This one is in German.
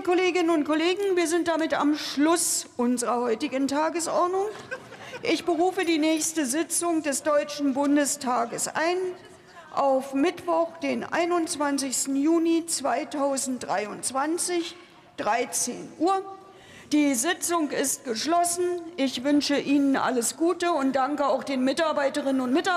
Liebe Kolleginnen und Kollegen, wir sind damit am Schluss unserer heutigen Tagesordnung. Ich berufe die nächste Sitzung des Deutschen Bundestages ein auf Mittwoch, den 21. Juni 2023, 13 Uhr. Die Sitzung ist geschlossen. Ich wünsche Ihnen alles Gute und danke auch den Mitarbeiterinnen und Mitarbeitern.